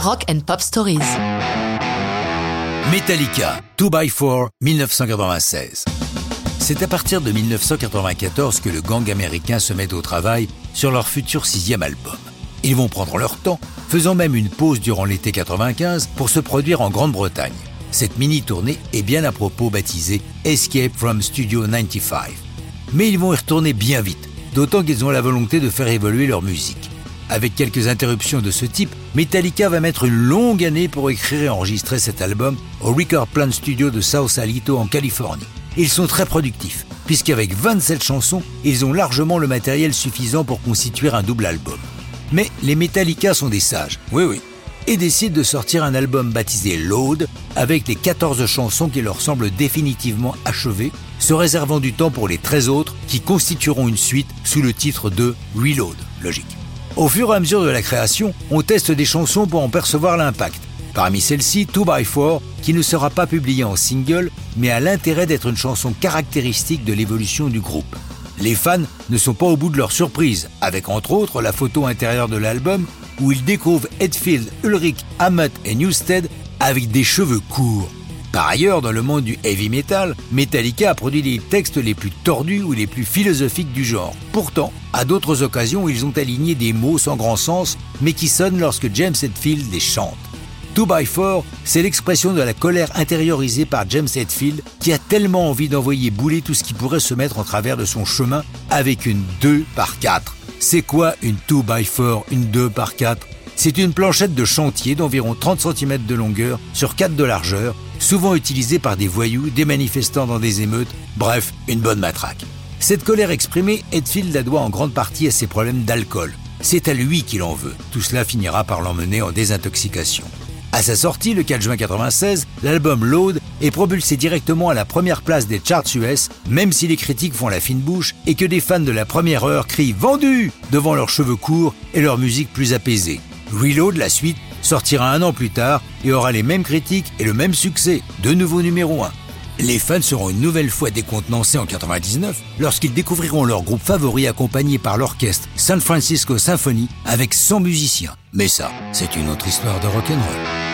Rock and Pop Stories. Metallica, 2x4, 1996. C'est à partir de 1994 que le gang américain se met au travail sur leur futur sixième album. Ils vont prendre leur temps, faisant même une pause durant l'été 95 pour se produire en Grande-Bretagne. Cette mini-tournée est bien à propos baptisée Escape from Studio 95. Mais ils vont y retourner bien vite, d'autant qu'ils ont la volonté de faire évoluer leur musique. Avec quelques interruptions de ce type, Metallica va mettre une longue année pour écrire et enregistrer cet album au Record Plant Studio de South Alito en Californie. Ils sont très productifs, puisqu'avec 27 chansons, ils ont largement le matériel suffisant pour constituer un double album. Mais les Metallica sont des sages, oui oui, et décident de sortir un album baptisé Load avec les 14 chansons qui leur semblent définitivement achevées, se réservant du temps pour les 13 autres qui constitueront une suite sous le titre de Reload, logique. Au fur et à mesure de la création, on teste des chansons pour en percevoir l'impact. Parmi celles-ci, 2x4, qui ne sera pas publiée en single, mais a l'intérêt d'être une chanson caractéristique de l'évolution du groupe. Les fans ne sont pas au bout de leur surprise, avec entre autres la photo intérieure de l'album où ils découvrent Hetfield, Ulrich, Hammett et Newsted avec des cheveux courts. Par ailleurs, dans le monde du heavy metal, Metallica a produit les textes les plus tordus ou les plus philosophiques du genre. Pourtant, à d'autres occasions, ils ont aligné des mots sans grand sens, mais qui sonnent lorsque James Hetfield les chante. 2x4, c'est l'expression de la colère intériorisée par James Hetfield qui a tellement envie d'envoyer bouler tout ce qui pourrait se mettre en travers de son chemin avec une 2 par 4. C'est quoi une 2x4, une 2 par 4 C'est une planchette de chantier d'environ 30 cm de longueur sur 4 de largeur souvent utilisé par des voyous, des manifestants dans des émeutes, bref, une bonne matraque. Cette colère exprimée, Edfield la doit en grande partie à ses problèmes d'alcool. C'est à lui qu'il en veut. Tout cela finira par l'emmener en désintoxication. À sa sortie, le 4 juin 1996, l'album Load est propulsé directement à la première place des charts US, même si les critiques font la fine bouche et que des fans de la première heure crient Vendu devant leurs cheveux courts et leur musique plus apaisée. Reload, la suite, sortira un an plus tard et aura les mêmes critiques et le même succès, de nouveau numéro 1. Les fans seront une nouvelle fois décontenancés en 99 lorsqu'ils découvriront leur groupe favori accompagné par l'orchestre San Francisco Symphony avec 100 musiciens. Mais ça, c'est une autre histoire de rock'n'roll.